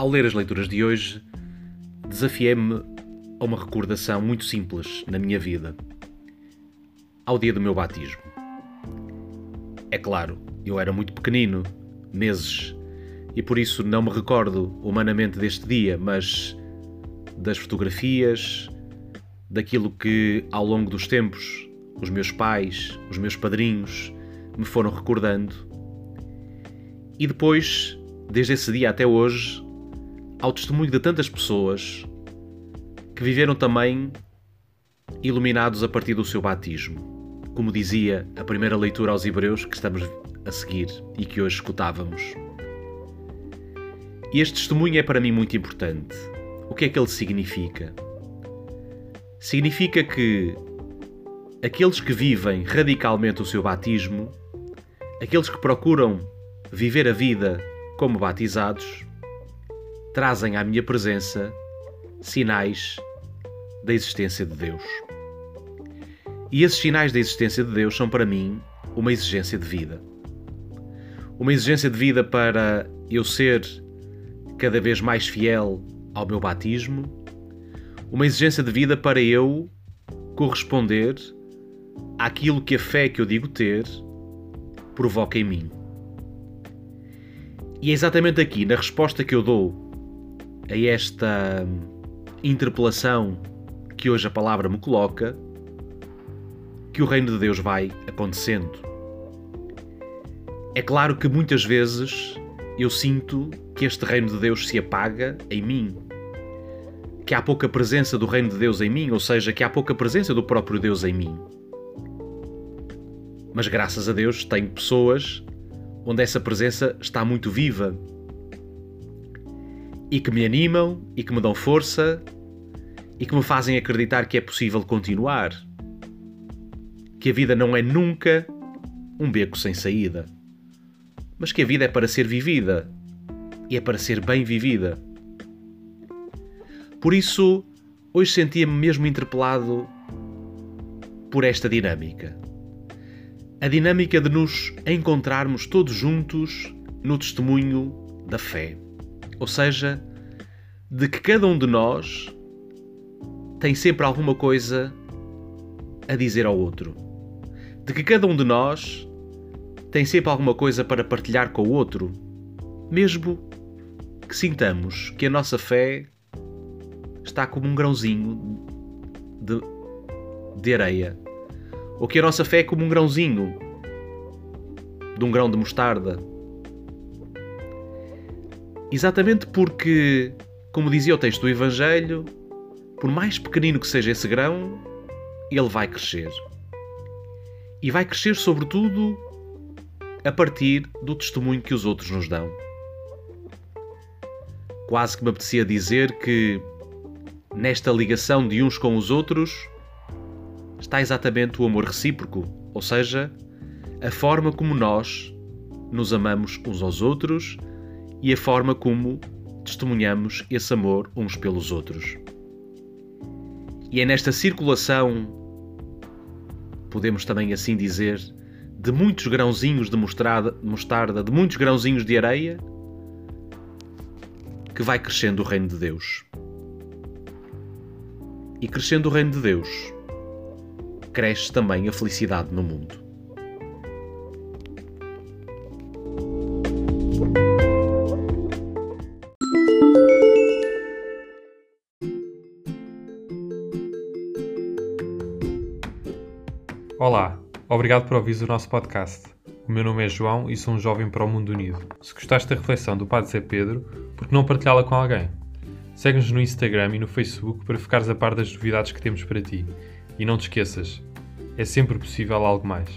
Ao ler as leituras de hoje, desafiei-me a uma recordação muito simples na minha vida. Ao dia do meu batismo. É claro, eu era muito pequenino, meses, e por isso não me recordo humanamente deste dia, mas das fotografias, daquilo que ao longo dos tempos os meus pais, os meus padrinhos me foram recordando. E depois, desde esse dia até hoje, ao testemunho de tantas pessoas que viveram também iluminados a partir do seu batismo, como dizia a primeira leitura aos Hebreus que estamos a seguir e que hoje escutávamos. E este testemunho é para mim muito importante. O que é que ele significa? Significa que aqueles que vivem radicalmente o seu batismo, aqueles que procuram viver a vida como batizados, trazem à minha presença sinais da existência de Deus. E esses sinais da existência de Deus são para mim uma exigência de vida. Uma exigência de vida para eu ser cada vez mais fiel ao meu batismo, uma exigência de vida para eu corresponder àquilo que a fé que eu digo ter provoca em mim. E é exatamente aqui, na resposta que eu dou a esta interpelação que hoje a palavra me coloca, que o reino de Deus vai acontecendo. É claro que muitas vezes eu sinto que este reino de Deus se apaga em mim, que há pouca presença do reino de Deus em mim, ou seja, que há pouca presença do próprio Deus em mim. Mas graças a Deus tenho pessoas onde essa presença está muito viva e que me animam e que me dão força e que me fazem acreditar que é possível continuar. Que a vida não é nunca um beco sem saída, mas que a vida é para ser vivida e é para ser bem vivida. Por isso, hoje sentia-me mesmo interpelado por esta dinâmica. A dinâmica de nos encontrarmos todos juntos no testemunho da fé. Ou seja, de que cada um de nós tem sempre alguma coisa a dizer ao outro. De que cada um de nós tem sempre alguma coisa para partilhar com o outro, mesmo que sintamos que a nossa fé está como um grãozinho de, de areia, ou que a nossa fé é como um grãozinho de um grão de mostarda. Exatamente porque, como dizia o texto do Evangelho, por mais pequenino que seja esse grão, ele vai crescer. E vai crescer, sobretudo, a partir do testemunho que os outros nos dão. Quase que me apetecia dizer que, nesta ligação de uns com os outros, está exatamente o amor recíproco, ou seja, a forma como nós nos amamos uns aos outros e a forma como testemunhamos esse amor uns pelos outros. E é nesta circulação, podemos também assim dizer, de muitos grãozinhos de mostarda, de muitos grãozinhos de areia, que vai crescendo o reino de Deus. E crescendo o reino de Deus, cresce também a felicidade no mundo. Olá, obrigado por ouvir o nosso podcast. O meu nome é João e sou um jovem para o mundo unido. Se gostaste da reflexão do Padre Zé Pedro, por que não partilhá-la com alguém? Segue-nos no Instagram e no Facebook para ficares a par das novidades que temos para ti. E não te esqueças, é sempre possível algo mais.